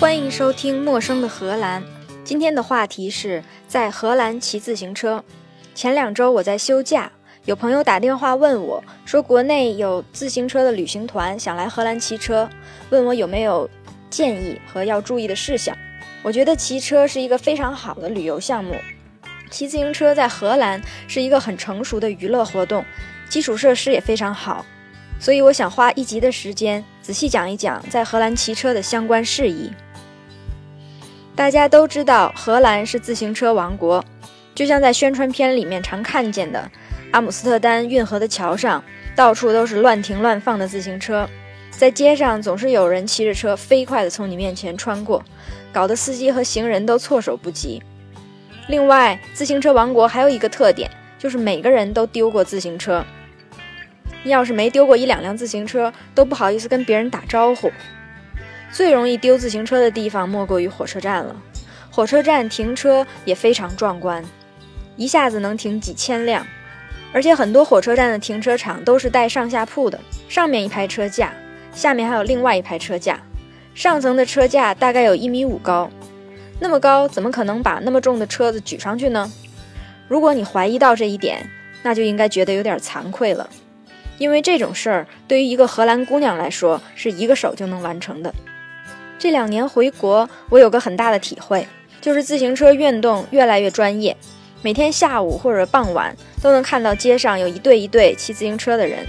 欢迎收听《陌生的荷兰》。今天的话题是在荷兰骑自行车。前两周我在休假，有朋友打电话问我，说国内有自行车的旅行团想来荷兰骑车，问我有没有建议和要注意的事项。我觉得骑车是一个非常好的旅游项目。骑自行车在荷兰是一个很成熟的娱乐活动，基础设施也非常好，所以我想花一集的时间仔细讲一讲在荷兰骑车的相关事宜。大家都知道荷兰是自行车王国，就像在宣传片里面常看见的，阿姆斯特丹运河的桥上到处都是乱停乱放的自行车，在街上总是有人骑着车飞快地从你面前穿过，搞得司机和行人都措手不及。另外，自行车王国还有一个特点，就是每个人都丢过自行车。要是没丢过一两辆自行车，都不好意思跟别人打招呼。最容易丢自行车的地方莫过于火车站了。火车站停车也非常壮观，一下子能停几千辆，而且很多火车站的停车场都是带上下铺的，上面一排车架，下面还有另外一排车架，上层的车架大概有一米五高。那么高，怎么可能把那么重的车子举上去呢？如果你怀疑到这一点，那就应该觉得有点惭愧了，因为这种事儿对于一个荷兰姑娘来说，是一个手就能完成的。这两年回国，我有个很大的体会，就是自行车运动越来越专业，每天下午或者傍晚都能看到街上有一对一对骑自行车的人，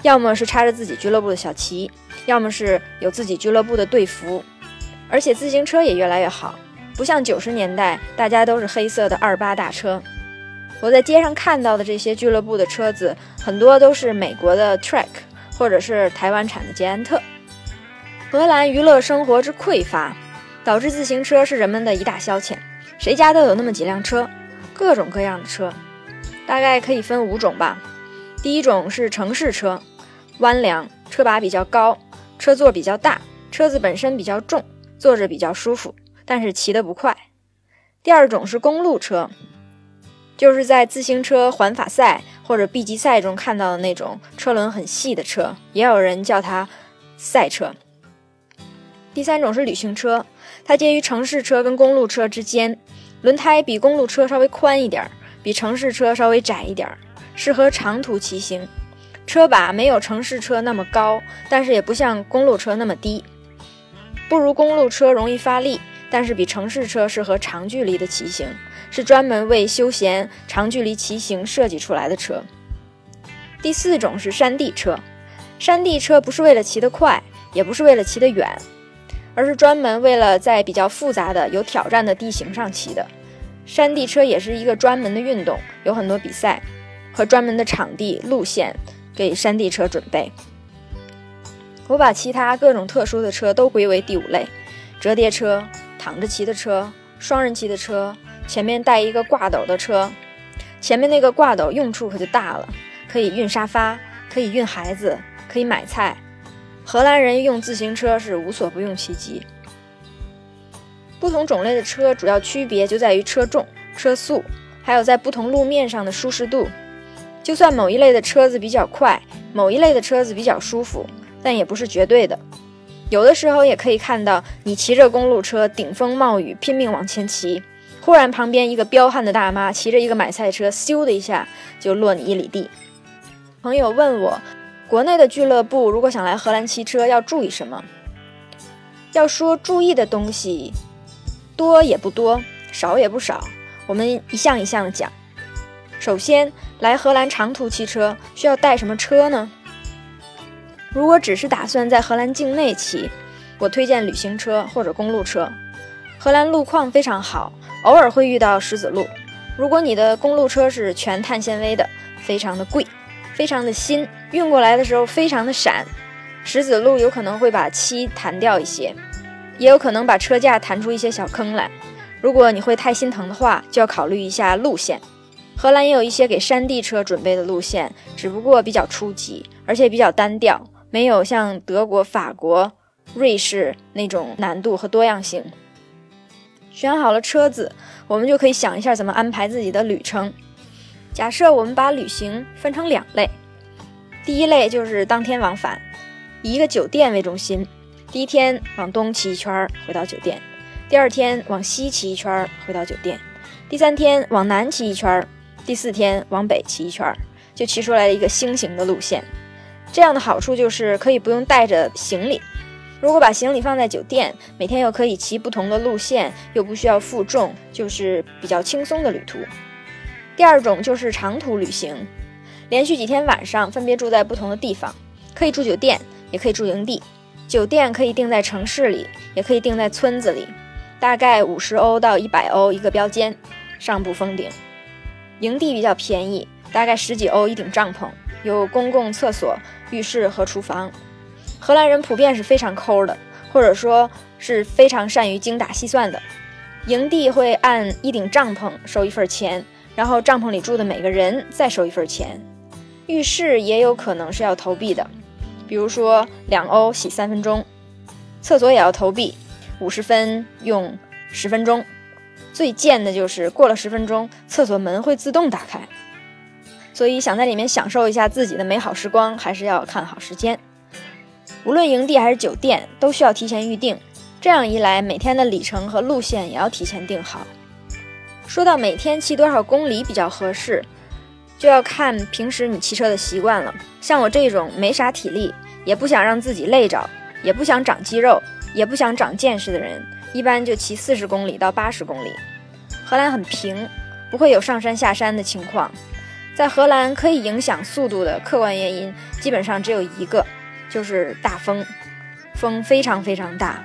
要么是插着自己俱乐部的小旗，要么是有自己俱乐部的队服，而且自行车也越来越好。不像九十年代，大家都是黑色的二八大车。我在街上看到的这些俱乐部的车子，很多都是美国的 Trek，或者是台湾产的捷安特。荷兰娱乐生活之匮乏，导致自行车是人们的一大消遣。谁家都有那么几辆车，各种各样的车，大概可以分五种吧。第一种是城市车，弯梁，车把比较高，车座比较大，车子本身比较重，坐着比较舒服。但是骑得不快。第二种是公路车，就是在自行车环法赛或者 B 级赛中看到的那种车轮很细的车，也有人叫它赛车。第三种是旅行车，它介于城市车跟公路车之间，轮胎比公路车稍微宽一点，比城市车稍微窄一点，适合长途骑行。车把没有城市车那么高，但是也不像公路车那么低，不如公路车容易发力。但是比城市车适合长距离的骑行，是专门为休闲长距离骑行设计出来的车。第四种是山地车，山地车不是为了骑得快，也不是为了骑得远，而是专门为了在比较复杂的、有挑战的地形上骑的。山地车也是一个专门的运动，有很多比赛和专门的场地、路线给山地车准备。我把其他各种特殊的车都归为第五类，折叠车。躺着骑的车，双人骑的车，前面带一个挂斗的车，前面那个挂斗用处可就大了，可以运沙发，可以运孩子，可以买菜。荷兰人用自行车是无所不用其极。不同种类的车主要区别就在于车重、车速，还有在不同路面上的舒适度。就算某一类的车子比较快，某一类的车子比较舒服，但也不是绝对的。有的时候也可以看到，你骑着公路车顶风冒雨拼命往前骑，忽然旁边一个彪悍的大妈骑着一个买菜车，咻的一下就落你一里地。朋友问我，国内的俱乐部如果想来荷兰骑车要注意什么？要说注意的东西，多也不多，少也不少，我们一项一项的讲。首先，来荷兰长途骑车需要带什么车呢？如果只是打算在荷兰境内骑，我推荐旅行车或者公路车。荷兰路况非常好，偶尔会遇到石子路。如果你的公路车是全碳纤维的，非常的贵，非常的新，运过来的时候非常的闪，石子路有可能会把漆弹掉一些，也有可能把车架弹出一些小坑来。如果你会太心疼的话，就要考虑一下路线。荷兰也有一些给山地车准备的路线，只不过比较初级，而且比较单调。没有像德国、法国、瑞士那种难度和多样性。选好了车子，我们就可以想一下怎么安排自己的旅程。假设我们把旅行分成两类，第一类就是当天往返，以一个酒店为中心，第一天往东骑一圈回到酒店，第二天往西骑一圈回到酒店，第三天往南骑一圈，第四天往北骑一圈，就骑出来了一个星形的路线。这样的好处就是可以不用带着行李。如果把行李放在酒店，每天又可以骑不同的路线，又不需要负重，就是比较轻松的旅途。第二种就是长途旅行，连续几天晚上分别住在不同的地方，可以住酒店，也可以住营地。酒店可以定在城市里，也可以定在村子里，大概五十欧到一百欧一个标间，上不封顶。营地比较便宜，大概十几欧一顶帐篷，有公共厕所、浴室和厨房。荷兰人普遍是非常抠的，或者说是非常善于精打细算的。营地会按一顶帐篷收一份钱，然后帐篷里住的每个人再收一份钱。浴室也有可能是要投币的，比如说两欧洗三分钟。厕所也要投币，五十分用十分钟。最贱的就是过了十分钟，厕所门会自动打开。所以想在里面享受一下自己的美好时光，还是要看好时间。无论营地还是酒店，都需要提前预定。这样一来，每天的里程和路线也要提前定好。说到每天骑多少公里比较合适，就要看平时你骑车的习惯了。像我这种没啥体力，也不想让自己累着，也不想长肌肉，也不想长见识的人，一般就骑四十公里到八十公里。荷兰很平，不会有上山下山的情况。在荷兰，可以影响速度的客观原因，基本上只有一个。就是大风，风非常非常大。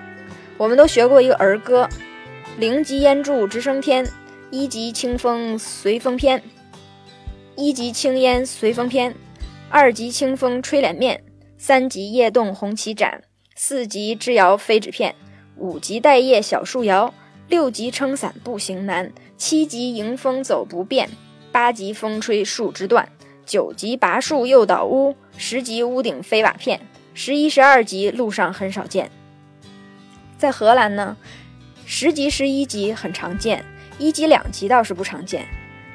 我们都学过一个儿歌：“零级烟柱直升天，一级清风随风偏，一级青烟随风偏，二级清风吹脸面，三级叶动红旗展，四级枝摇飞纸片，五级带叶小树摇，六级撑伞步行难，七级迎风走不便，八级风吹树枝断，九级拔树又倒屋，十级屋顶飞瓦片。”十一、十二级路上很少见，在荷兰呢，十级、十一级很常见，一级、两级倒是不常见，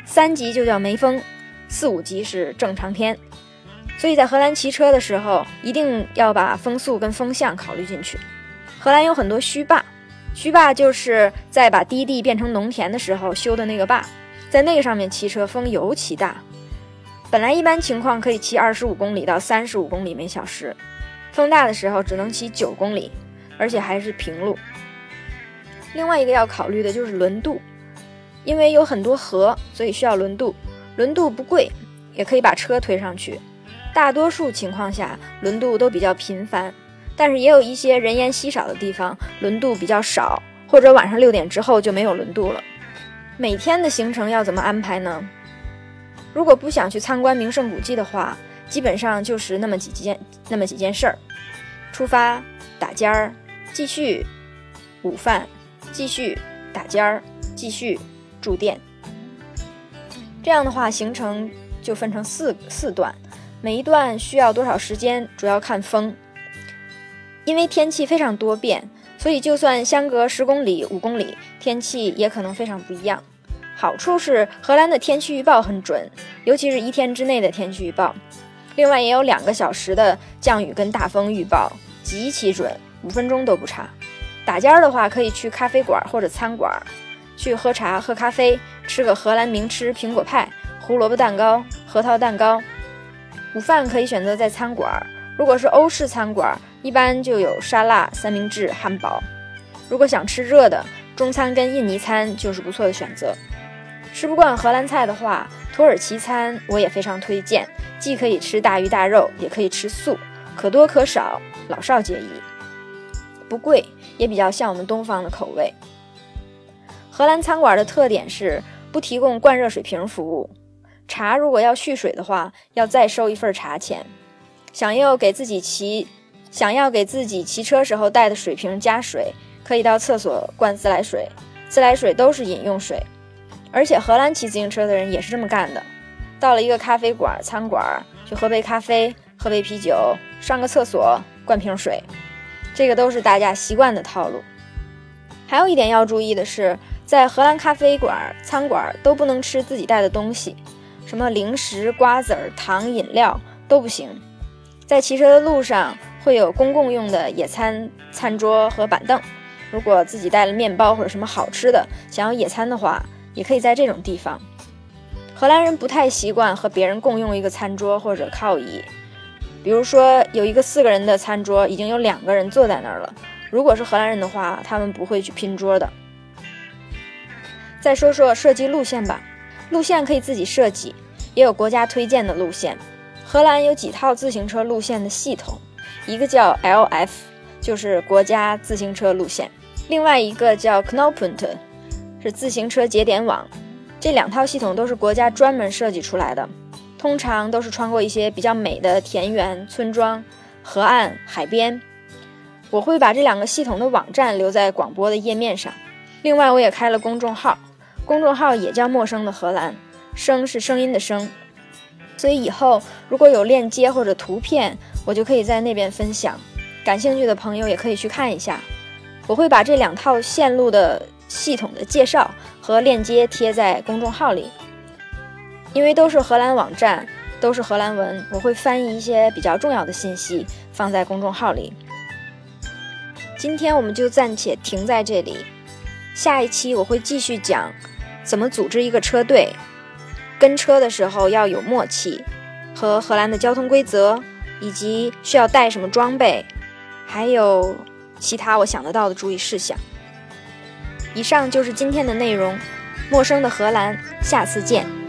三级就叫没风，四五级是正常天。所以在荷兰骑车的时候，一定要把风速跟风向考虑进去。荷兰有很多虚坝，虚坝就是在把低地变成农田的时候修的那个坝，在那个上面骑车风尤其大，本来一般情况可以骑二十五公里到三十五公里每小时。风大的时候只能骑九公里，而且还是平路。另外一个要考虑的就是轮渡，因为有很多河，所以需要轮渡。轮渡不贵，也可以把车推上去。大多数情况下，轮渡都比较频繁，但是也有一些人烟稀少的地方，轮渡比较少，或者晚上六点之后就没有轮渡了。每天的行程要怎么安排呢？如果不想去参观名胜古迹的话。基本上就是那么几件，那么几件事儿：出发、打尖儿、继续午饭、继续打尖儿、继续住店。这样的话，行程就分成四四段，每一段需要多少时间，主要看风。因为天气非常多变，所以就算相隔十公里、五公里，天气也可能非常不一样。好处是荷兰的天气预报很准，尤其是一天之内的天气预报。另外也有两个小时的降雨跟大风预报，极其准，五分钟都不差。打尖儿的话，可以去咖啡馆或者餐馆，去喝茶、喝咖啡，吃个荷兰名吃苹果派、胡萝卜蛋糕、核桃蛋糕。午饭可以选择在餐馆，如果是欧式餐馆，一般就有沙拉、三明治、汉堡。如果想吃热的，中餐跟印尼餐就是不错的选择。吃不惯荷兰菜的话，土耳其餐我也非常推荐，既可以吃大鱼大肉，也可以吃素，可多可少，老少皆宜。不贵，也比较像我们东方的口味。荷兰餐馆的特点是不提供灌热水瓶服务，茶如果要续水的话，要再收一份茶钱。想要给自己骑，想要给自己骑车时候带的水瓶加水，可以到厕所灌自来水，自来水都是饮用水。而且荷兰骑自行车的人也是这么干的，到了一个咖啡馆、餐馆，去喝杯咖啡、喝杯啤酒、上个厕所、灌瓶水，这个都是大家习惯的套路。还有一点要注意的是，在荷兰咖啡馆、餐馆都不能吃自己带的东西，什么零食、瓜子儿、糖、饮料都不行。在骑车的路上，会有公共用的野餐餐桌和板凳。如果自己带了面包或者什么好吃的，想要野餐的话，也可以在这种地方。荷兰人不太习惯和别人共用一个餐桌或者靠椅，比如说有一个四个人的餐桌，已经有两个人坐在那儿了。如果是荷兰人的话，他们不会去拼桌的。再说说设计路线吧，路线可以自己设计，也有国家推荐的路线。荷兰有几套自行车路线的系统，一个叫 LF，就是国家自行车路线。另外一个叫 Knopunt，是自行车节点网。这两套系统都是国家专门设计出来的，通常都是穿过一些比较美的田园、村庄、河岸、海边。我会把这两个系统的网站留在广播的页面上。另外，我也开了公众号，公众号也叫“陌生的荷兰”，声是声音的声。所以以后如果有链接或者图片，我就可以在那边分享。感兴趣的朋友也可以去看一下。我会把这两套线路的系统的介绍和链接贴在公众号里，因为都是荷兰网站，都是荷兰文，我会翻译一些比较重要的信息放在公众号里。今天我们就暂且停在这里，下一期我会继续讲怎么组织一个车队，跟车的时候要有默契，和荷兰的交通规则，以及需要带什么装备，还有。其他我想得到的注意事项。以上就是今天的内容，陌生的荷兰，下次见。